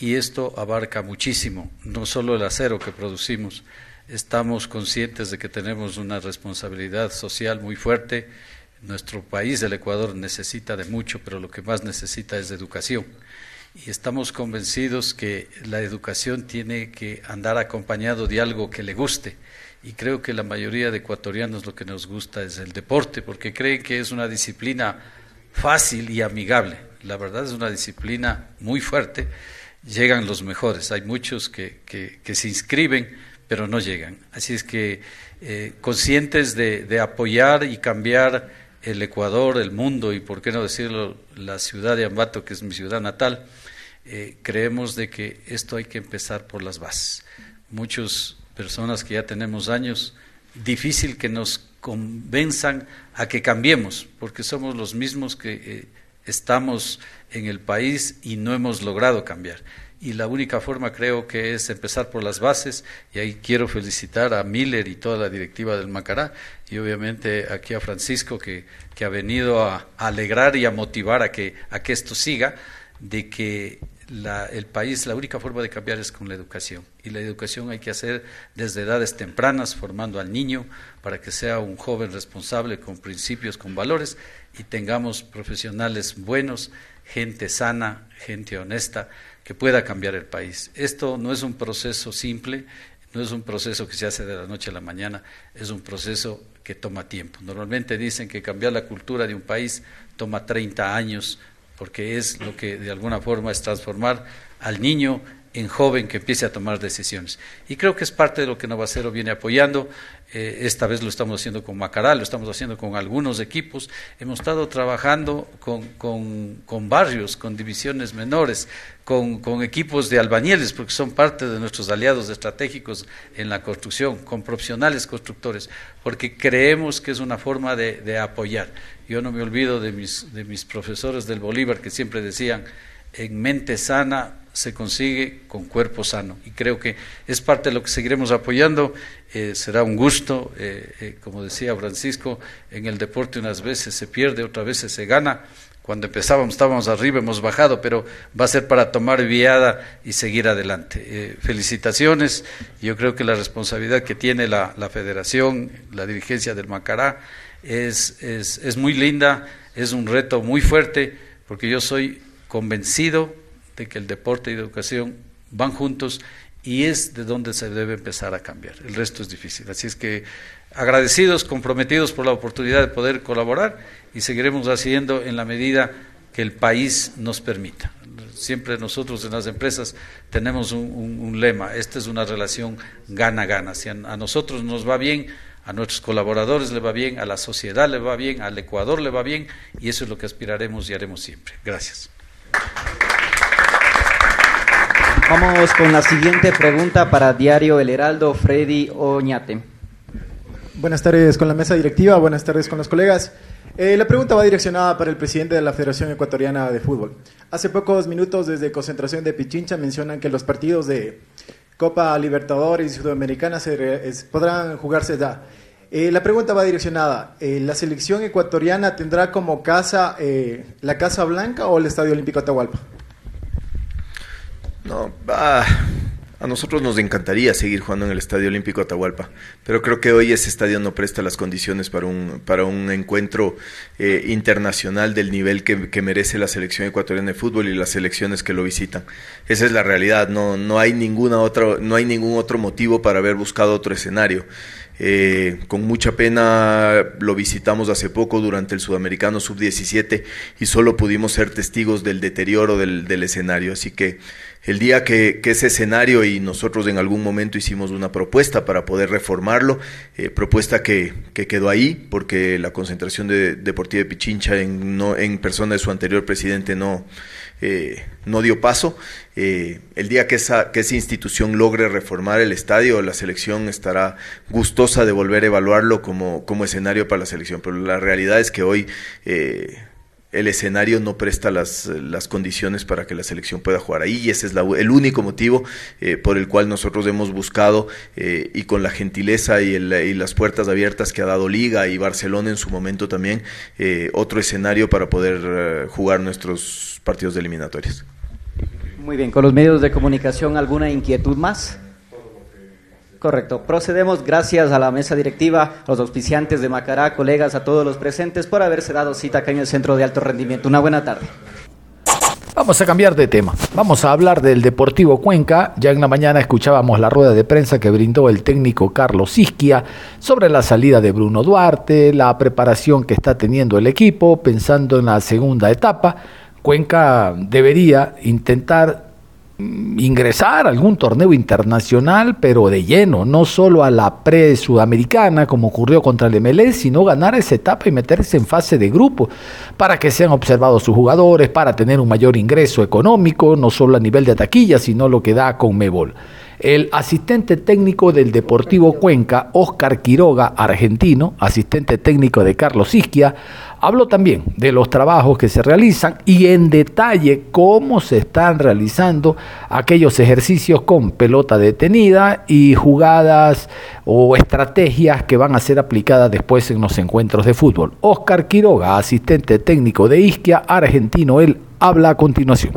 Speaker 13: Y esto abarca muchísimo, no solo el acero que producimos, estamos conscientes de que tenemos una responsabilidad social muy fuerte. Nuestro país, el Ecuador, necesita de mucho, pero lo que más necesita es educación. Y estamos convencidos que la educación tiene que andar acompañado de algo que le guste y creo que la mayoría de ecuatorianos lo que nos gusta es el deporte, porque creen que es una disciplina fácil y amigable. La verdad es una disciplina muy fuerte llegan los mejores. Hay muchos que, que, se inscriben, pero no llegan. Así es que eh, conscientes de, de, apoyar y cambiar el Ecuador, el mundo y, por qué no decirlo, la ciudad de Ambato, que es mi ciudad natal, eh, creemos de que esto hay que empezar por las bases. Muchas personas que ya tenemos años, difícil que nos convenzan a que cambiemos, porque somos los mismos que eh, estamos en el país y no hemos logrado cambiar. Y la única forma creo que es empezar por las bases, y ahí quiero felicitar a Miller y toda la directiva del Macará, y obviamente aquí a Francisco que, que ha venido a, alegrar y a motivar a que, a que esto siga, de que el país, la única forma de cambiar es con la educación. Y la educación hay que hacer desde edades tempranas, formando al niño para que sea un joven responsable, con principios, con valores, y tengamos profesionales buenos, gente sana, gente honesta, que pueda cambiar el país. Esto no es un proceso simple, no es un proceso que se hace de la noche a la mañana, es un proceso que toma tiempo. Normalmente dicen que cambiar la cultura de un país toma 30 años, porque es lo que de alguna forma es transformar al niño en joven que empiece a tomar decisiones. Y creo que es parte de lo que Novacero viene apoyando. Eh, esta vez lo estamos haciendo con Macará, lo estamos haciendo con algunos equipos. Hemos estado trabajando con, con, barrios, con divisiones menores, con, con, equipos de albañiles, porque son parte de nuestros aliados estratégicos en la construcción, con profesionales constructores, porque creemos que es una forma de, de apoyar. Yo no me olvido de mis, de mis profesores del Bolívar que siempre decían, en mente sana se consigue con cuerpo sano. Y creo que es parte de lo que seguiremos apoyando. Eh, será un gusto, eh, eh, como decía Francisco, en el deporte unas veces se pierde, otras veces se gana. Cuando empezábamos estábamos arriba, hemos bajado, pero va a ser para tomar viada y seguir adelante. felicitaciones. Yo creo que la responsabilidad que tiene la, la federación, la dirigencia del Macará, es, es, es muy linda, es un reto muy fuerte, porque yo soy convencido de que el deporte y la educación van juntos y es de donde se debe empezar a cambiar. El resto es difícil. Así es que agradecidos, comprometidos por la oportunidad de poder colaborar y seguiremos haciendo en la medida que el país nos permita. Siempre nosotros en las empresas tenemos un, lema, esta es una relación gana-gana. Si a nosotros nos va bien, a nuestros colaboradores le va bien, a la sociedad le va bien, al Ecuador le va bien y eso es lo que aspiraremos y haremos siempre. Gracias.
Speaker 7: Vamos con la siguiente pregunta para Diario El Heraldo, Freddy Oñate.
Speaker 14: Buenas tardes con la mesa directiva, buenas tardes con los colegas. Eh, la pregunta va direccionada para el presidente de la Federación Ecuatoriana de Fútbol. Hace pocos minutos desde concentración de Pichincha mencionan que los partidos de Copa Libertadores y Sudamericana se podrán jugarse ya. Eh, la pregunta va direccionada. Eh, ¿La selección ecuatoriana tendrá como casa la Casa Blanca o el Estadio Olímpico Atahualpa?
Speaker 8: No, a nosotros nos encantaría seguir jugando en el Estadio Olímpico Atahualpa, pero creo que hoy ese estadio no presta las condiciones para un, para un encuentro eh, internacional del nivel que, merece la selección ecuatoriana de fútbol y las selecciones que lo visitan. Esa es la realidad, no, no, hay, ninguna otra, no hay ningún otro motivo para haber buscado otro escenario. Eh, con mucha pena lo visitamos hace poco durante el Sudamericano Sub-17 y solo pudimos ser testigos del deterioro del escenario. Así que el día que, ese escenario y nosotros en algún momento hicimos una propuesta para poder reformarlo, eh, propuesta que, quedó ahí porque la concentración de Deportiva de Pichincha en, no, en persona de su anterior presidente no, eh, no dio paso. Eh, el día que esa, que esa institución logre reformar el estadio, la selección estará gustosa de volver a evaluarlo como, como escenario para la selección. Pero la realidad es que hoy el escenario no presta las, las, condiciones para que la selección pueda jugar ahí y ese es el único motivo por el cual nosotros hemos buscado y con la gentileza y, y, las puertas abiertas que ha dado Liga y Barcelona en su momento también otro escenario para poder jugar nuestros partidos de eliminatorias.
Speaker 7: Muy bien, con los medios de comunicación, ¿alguna inquietud más? Correcto. Procedemos gracias a la mesa directiva, a los auspiciantes de Macará, colegas, a todos los presentes por haberse dado cita acá en el Centro de Alto Rendimiento. Una buena tarde.
Speaker 2: Vamos a cambiar de tema. Vamos a hablar del Deportivo Cuenca. Ya en la mañana escuchábamos la rueda de prensa que brindó el técnico Carlos Isquia sobre la salida de Bruno Duarte, la preparación que está teniendo el equipo, pensando en la segunda etapa. Cuenca debería intentar ingresar a algún torneo internacional, pero de lleno, no solo a la pre-sudamericana como ocurrió contra el MLS, sino ganar esa etapa y meterse en fase de grupo para que sean observados sus jugadores, para tener un mayor ingreso económico, no solo a nivel de taquilla, sino lo que da con Mebol. El asistente técnico del Deportivo Cuenca, Oscar Quiroga, argentino, asistente técnico de Carlos Isquia, habló también de los trabajos que se realizan y en detalle cómo se están realizando aquellos ejercicios con pelota detenida y jugadas o estrategias que van a ser aplicadas después en los encuentros de fútbol. Oscar Quiroga, asistente técnico de Isquia, argentino, él habla a continuación.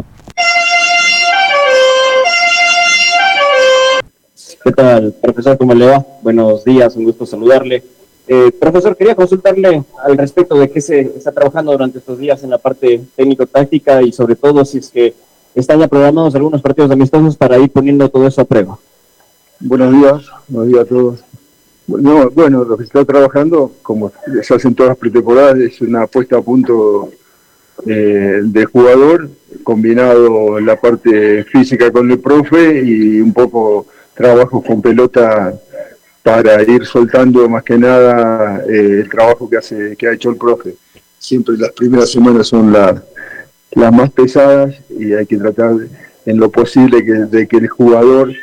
Speaker 15: ¿Qué tal, profesor? ¿Cómo le va? Buenos días, un gusto saludarle. Eh, profesor, quería consultarle al respecto de qué se está trabajando durante estos días en la parte técnico-táctica y sobre todo si es que están ya programados algunos partidos amistosos para ir poniendo todo eso a prueba.
Speaker 16: Buenos días, buenos días a todos. Bueno, bueno lo que se está trabajando, como se hacen todas las pretemporadas, es una puesta a punto eh, del jugador, combinado la parte física con el profe y un poco trabajos con pelota para ir soltando más que nada eh, el trabajo que hace que ha hecho el profe. Siempre las primeras semanas son las, más pesadas y hay que tratar en lo posible que, de que el jugador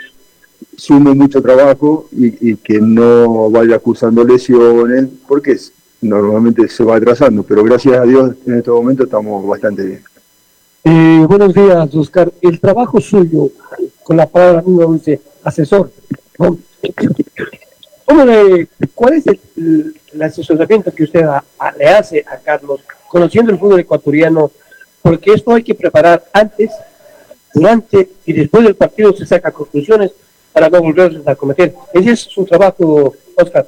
Speaker 16: sume mucho trabajo y, que no vaya acusando lesiones, porque normalmente se va atrasando, pero gracias a Dios en este momento estamos bastante bien.
Speaker 17: Eh, buenos días, Oscar. El trabajo suyo, con la palabra misma dice asesor. ¿Cuál es el, asesoramiento que usted le hace a Carlos, conociendo el fútbol ecuatoriano? Porque esto hay que preparar antes, durante y después del partido se saca conclusiones para no volverse a cometer. Ese es su trabajo, Oscar.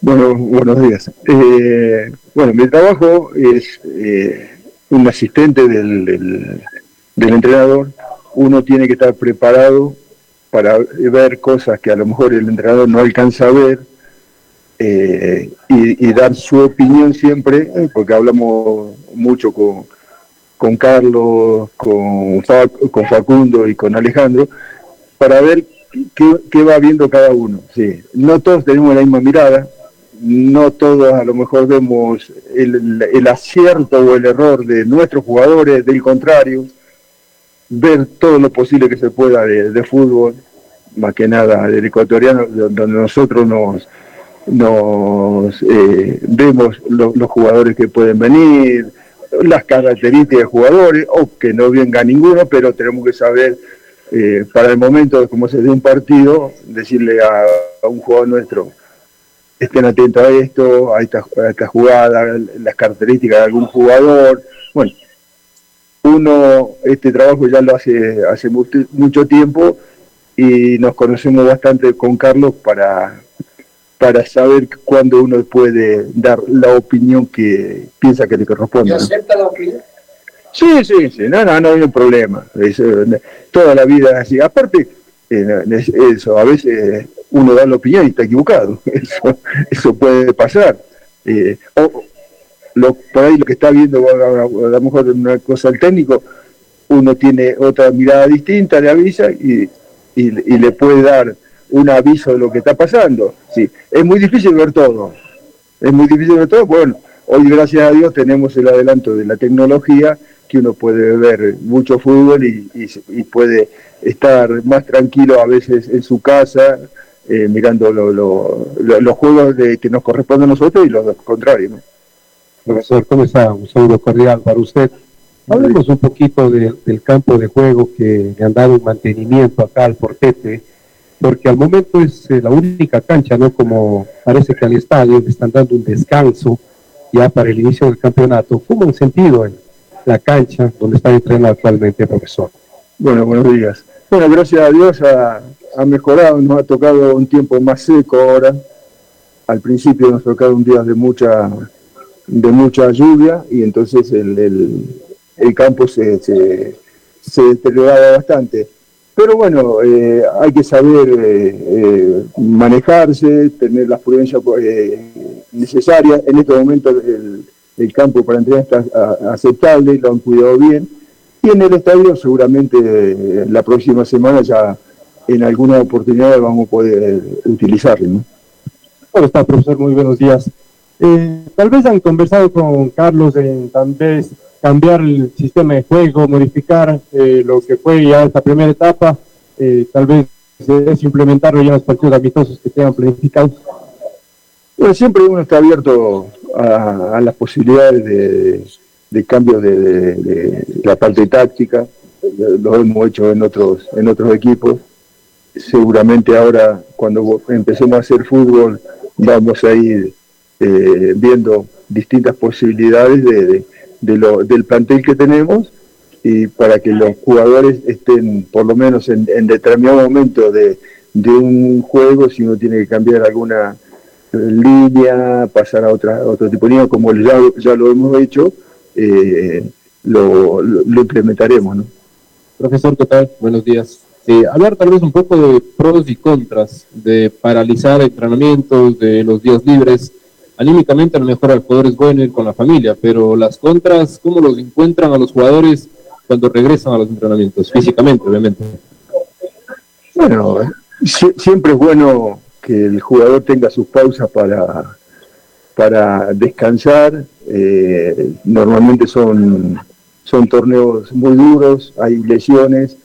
Speaker 16: Bueno, buenos días. Eh, bueno, mi trabajo es eh, un asistente del, del entrenador. Uno tiene que estar preparado para ver cosas que a lo mejor el entrenador no alcanza a ver eh, y, dar su opinión siempre, porque hablamos mucho con, con Carlos, con, con Facundo y con Alejandro, para ver qué, va viendo cada uno. Sí. No todos tenemos la misma mirada, no todos a lo mejor vemos el, acierto o el error de nuestros jugadores, del contrario ver todo lo posible que se pueda de, fútbol, más que nada del ecuatoriano, donde nosotros nos, nos eh, vemos los jugadores que pueden venir, las características de jugadores, o que no venga ninguno, pero tenemos que saber eh, para el momento, como se dé un partido, decirle a, un jugador nuestro, estén atentos a esto, a esta, a esta jugada, las características de algún jugador. Bueno, uno este trabajo ya lo hace hace mucho tiempo y nos conocemos bastante con Carlos para, para saber cuándo uno puede dar la opinión que piensa que le corresponde. ¿Y
Speaker 17: acepta la opinión?
Speaker 16: Sí, sí, sí, no, no, no hay un problema. toda la vida es así. Aparte, eh, eso, a veces uno da la opinión y está equivocado. Eso, eso puede pasar. Eh, o, lo, por ahí lo que está viendo a, lo mejor una cosa el técnico, uno tiene otra mirada distinta, le avisa y, y, le puede dar un aviso de lo que está pasando. Sí, es muy difícil ver todo, es muy difícil ver todo, bueno, hoy gracias a Dios tenemos el adelanto de la tecnología, que uno puede ver mucho fútbol y, y puede estar más tranquilo a veces en su casa, eh, mirando los juegos de, que nos corresponden a nosotros y los contrarios. ¿no?
Speaker 17: Profesor, ¿cómo está? Un saludo cordial para usted. Hablemos un poquito del campo de juego que le han dado un mantenimiento acá al Portete, porque al momento es eh, la única cancha, ¿no? Como parece que al estadio le están dando un descanso ya para el inicio del campeonato. ¿Cómo han sentido en la cancha donde está entrenando actualmente, profesor?
Speaker 16: Bueno, buenos días. Bueno, gracias a Dios ha, mejorado, nos ha tocado un tiempo más seco ahora. Al principio nos tocado un día de mucha de mucha lluvia y entonces el, el, campo se, se, deterioraba bastante. Pero bueno, eh, hay que saber eh, eh, manejarse, tener las prudencias necesarias. En este momento el, el campo para entrenar está aceptable, lo han cuidado bien Y en el estadio seguramente eh, la próxima semana ya en alguna oportunidad vamos a poder utilizarlo. ¿no?
Speaker 17: ¿Cómo está, profesor? Muy buenos días. Eh, tal vez han conversado con Carlos en tal vez cambiar el sistema de juego, modificar eh, lo que fue ya esta primera etapa, eh, tal vez es implementarlo ya en los partidos amistosos que tengan planificados.
Speaker 16: Bueno, siempre uno está abierto a, a las posibilidades de, de cambio de, de- la parte táctica, lo hemos hecho en otros, en otros equipos. Seguramente ahora, cuando empecemos a hacer fútbol, vamos a ir eh, viendo distintas posibilidades de, de- lo- del plantel que tenemos y para que los jugadores estén por lo menos en, en determinado momento de, un juego, si uno tiene que cambiar alguna línea, pasar a otra, otro tipo de línea, como ya, ya lo hemos hecho, eh, lo, lo, lo implementaremos. ¿no?
Speaker 17: Profesor, ¿qué tal? Buenos días. Eh, hablar tal vez un poco de pros y contras, de paralizar entrenamientos, de los días libres. Anímicamente a lo mejor al jugador es bueno ir con la familia, pero las contras, ¿cómo los encuentran a los jugadores cuando regresan a los entrenamientos? Físicamente, obviamente.
Speaker 16: Bueno, sie- siempre es bueno que el jugador tenga sus pausas para, para descansar. eh, normalmente son, son torneos muy duros, hay lesiones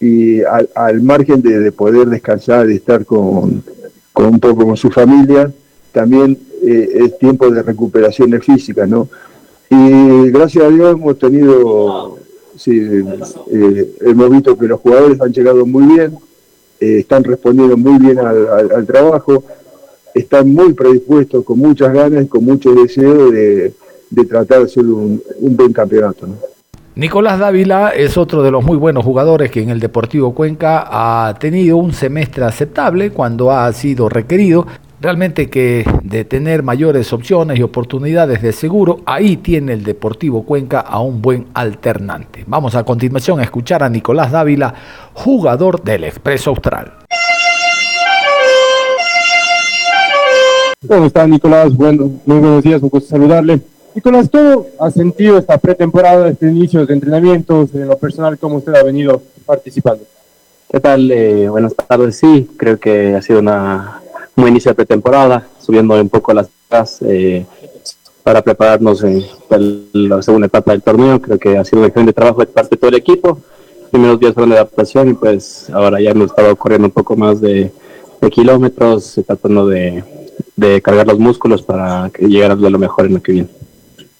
Speaker 16: y al, margen de, de poder descansar, de estar con, con un poco con su familia, también eh, es tiempo de recuperaciones físicas, ¿no? Y gracias a Dios hemos tenido, sí, eh, hemos visto que los jugadores han llegado muy bien, eh, están respondiendo muy bien al, trabajo, están muy predispuestos, con muchas ganas, con mucho deseo de, de tratar de hacer un, buen campeonato.
Speaker 2: Nicolás Dávila es otro de los muy buenos jugadores que en el Deportivo Cuenca ha tenido un semestre aceptable cuando ha sido requerido. Realmente que de tener mayores opciones y oportunidades de seguro, ahí tiene el Deportivo Cuenca a un buen alternante. Vamos a continuación a escuchar a Nicolás Dávila, jugador del Expreso Austral.
Speaker 17: ¿Cómo está Nicolás? Bueno, muy buenos días, un gusto saludarle. Nicolás, ¿cómo ha sentido esta pretemporada, este inicio de entrenamientos, en lo personal, cómo usted ha venido participando?
Speaker 18: ¿Qué tal? Eh, buenas tardes. Sí, creo que ha sido una, un inicio de pretemporada, subiendo un poco las cosas eh, para prepararnos en el- la segunda etapa del torneo. Creo que ha sido un excelente trabajo de parte de todo el equipo. Primeros días fueron de adaptación y pues ahora ya hemos estado corriendo un poco más de, de kilómetros, eh, tratando de, de cargar los músculos para llegar a lo mejor en lo que viene.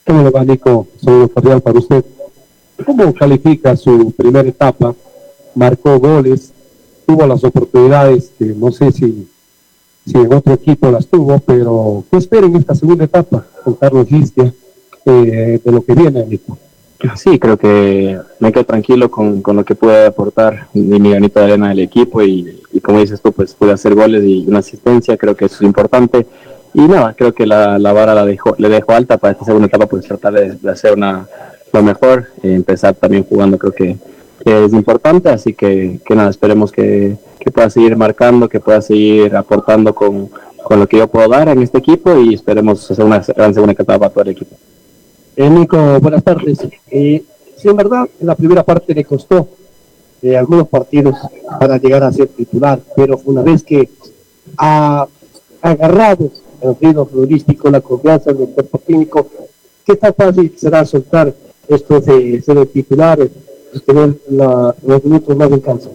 Speaker 17: ¿Cómo le va, Nico? Cordial para usted. ¿Cómo califica su primera etapa? Marcó goles, tuvo las oportunidades que no sé si, si en otro equipo las tuvo, pero ¿qué espera en esta segunda etapa con Carlos Listia eh, de lo que viene, Nico?
Speaker 18: Sí, creo que me quedo tranquilo con, con lo que pude aportar y mi granito de arena del equipo y, y como dices tú, pues pude hacer goles y una asistencia, creo que eso es importante. Y nada, creo que la, la vara la dejo, le dejo alta para esta segunda etapa, pues tratar de, de hacer una, lo mejor, eh, empezar también jugando creo que, que es importante, así que, que nada, esperemos que, que pueda seguir marcando, que pueda seguir aportando con, con lo que yo puedo dar en este equipo y esperemos hacer una gran segunda etapa para el equipo.
Speaker 17: Eh, Nico, buenas tardes. Eh, sí, en verdad, en la primera parte le costó eh, algunos partidos para llegar a ser titular, pero una vez que ha agarrado el ritmo futbolístico, la confianza del cuerpo técnico, ¿qué tan fácil será soltar esto de ser el la- los minutos más en cancha?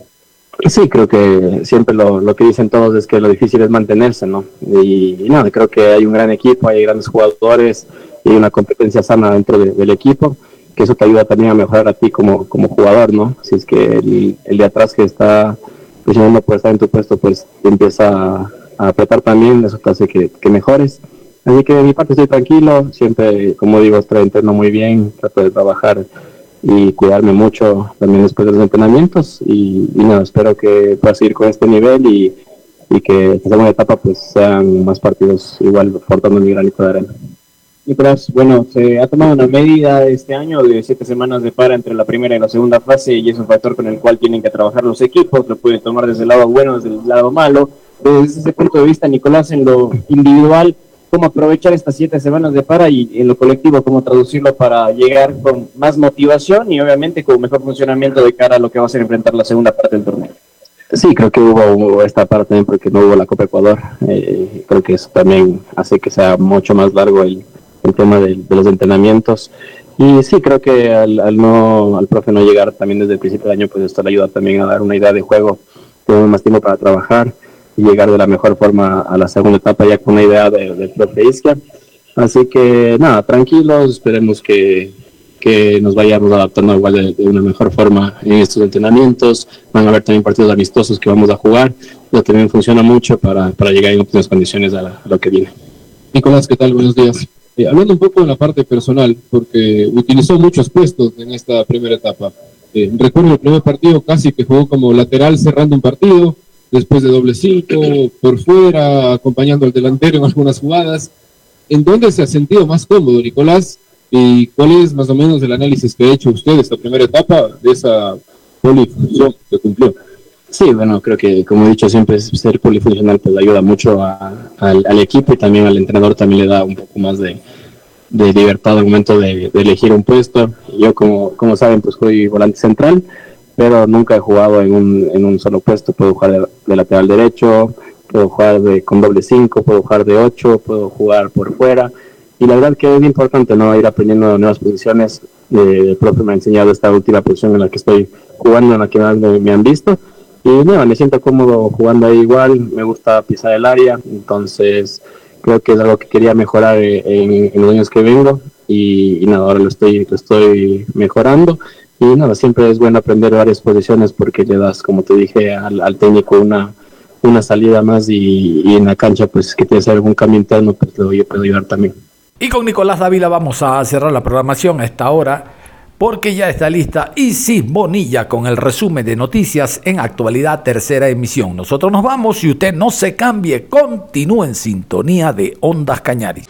Speaker 18: Sí, creo que siempre lo, lo que dicen todos es que lo difícil es mantenerse, ¿no? Y, y nada, creo que hay un gran equipo, hay grandes jugadores y una competencia sana dentro de- del equipo, que eso te ayuda también a mejorar a ti como, como jugador, ¿no? Si es que el, el de atrás que está presionando por estar en tu puesto, pues empieza a, apretar también, eso te hace que, que mejores. Así que de mi parte estoy tranquilo, siempre, como digo, estoy entreno muy bien, trato de trabajar y cuidarme mucho también después de los entrenamientos y, y nada, espero que pueda seguir con este nivel y, y que esta segunda etapa pues sean más partidos igual portando mi granito de arena.
Speaker 19: Nicolás, bueno, se ha tomado una medida este año de siete semanas de para entre la primera y la segunda fase y es un factor con el cual tienen que trabajar los equipos, lo pueden tomar desde el lado bueno, desde el lado malo. Desde ese punto de vista, Nicolás, en lo individual,
Speaker 15: cómo aprovechar estas siete semanas de para y en lo colectivo cómo traducirlo para llegar con más motivación y obviamente con mejor funcionamiento de cara a lo que va a ser enfrentar la segunda parte del torneo.
Speaker 18: Sí, creo que hubo, esta parte también porque no hubo la Copa Ecuador. Eh, creo que eso también hace que sea mucho más largo el, el tema de, los entrenamientos. Y sí, creo que al, no, al profe no llegar también desde el principio del año, pues esto le ayuda también a dar una idea de juego. Tenemos más tiempo para trabajar y llegar de la mejor forma a la segunda etapa ya con una idea del de profe Isquia. Así que nada, tranquilos, esperemos que, que nos vayamos adaptando igual de, una mejor forma en estos entrenamientos. Van a haber también partidos amistosos que vamos a jugar. Eso también funciona mucho para, para llegar en óptimas condiciones a, lo que viene.
Speaker 20: Nicolás, ¿qué tal? Buenos días. Eh, hablando un poco de la parte personal, porque utilizó muchos puestos en esta primera etapa. Eh, recuerdo el primer partido casi que jugó como lateral cerrando un partido, después de doble cinco, por fuera, acompañando al delantero en algunas jugadas. ¿En dónde se ha sentido más cómodo, Nicolás? ¿Y cuál es más o menos el análisis que ha hecho usted de esta primera etapa, de esa polifunción que cumplió?
Speaker 18: Sí, bueno, creo que como he dicho siempre, ser polifuncional pues ayuda mucho al, equipo y también al entrenador también le da un poco más de, libertad al momento de, elegir un puesto. Yo, como, como saben, pues soy volante central, pero nunca he jugado en un, en un solo puesto. Puedo jugar de, lateral derecho, puedo jugar de, con doble 5, puedo jugar de 8, puedo jugar por fuera. Y la verdad que es importante no ir aprendiendo nuevas posiciones. Eh, el profe me ha enseñado esta última posición en la que estoy jugando, en la que más me, han visto. Y nada, me siento cómodo jugando ahí igual, me gusta pisar el área, entonces creo que es algo que quería mejorar en, en los años que vengo y, y, nada, ahora lo estoy, lo estoy mejorando y nada, siempre es bueno aprender varias posiciones porque le das, como te dije, al, técnico una, una salida más y, en la cancha, pues que tienes algún cambio interno, pues le puedo ayudar también.
Speaker 2: Y con Nicolás Dávila vamos a cerrar la programación a esta hora porque ya está lista Isis Bonilla con el resumen de noticias en actualidad tercera emisión. Nosotros nos vamos y usted no se cambie, continúe en sintonía de Ondas Cañaris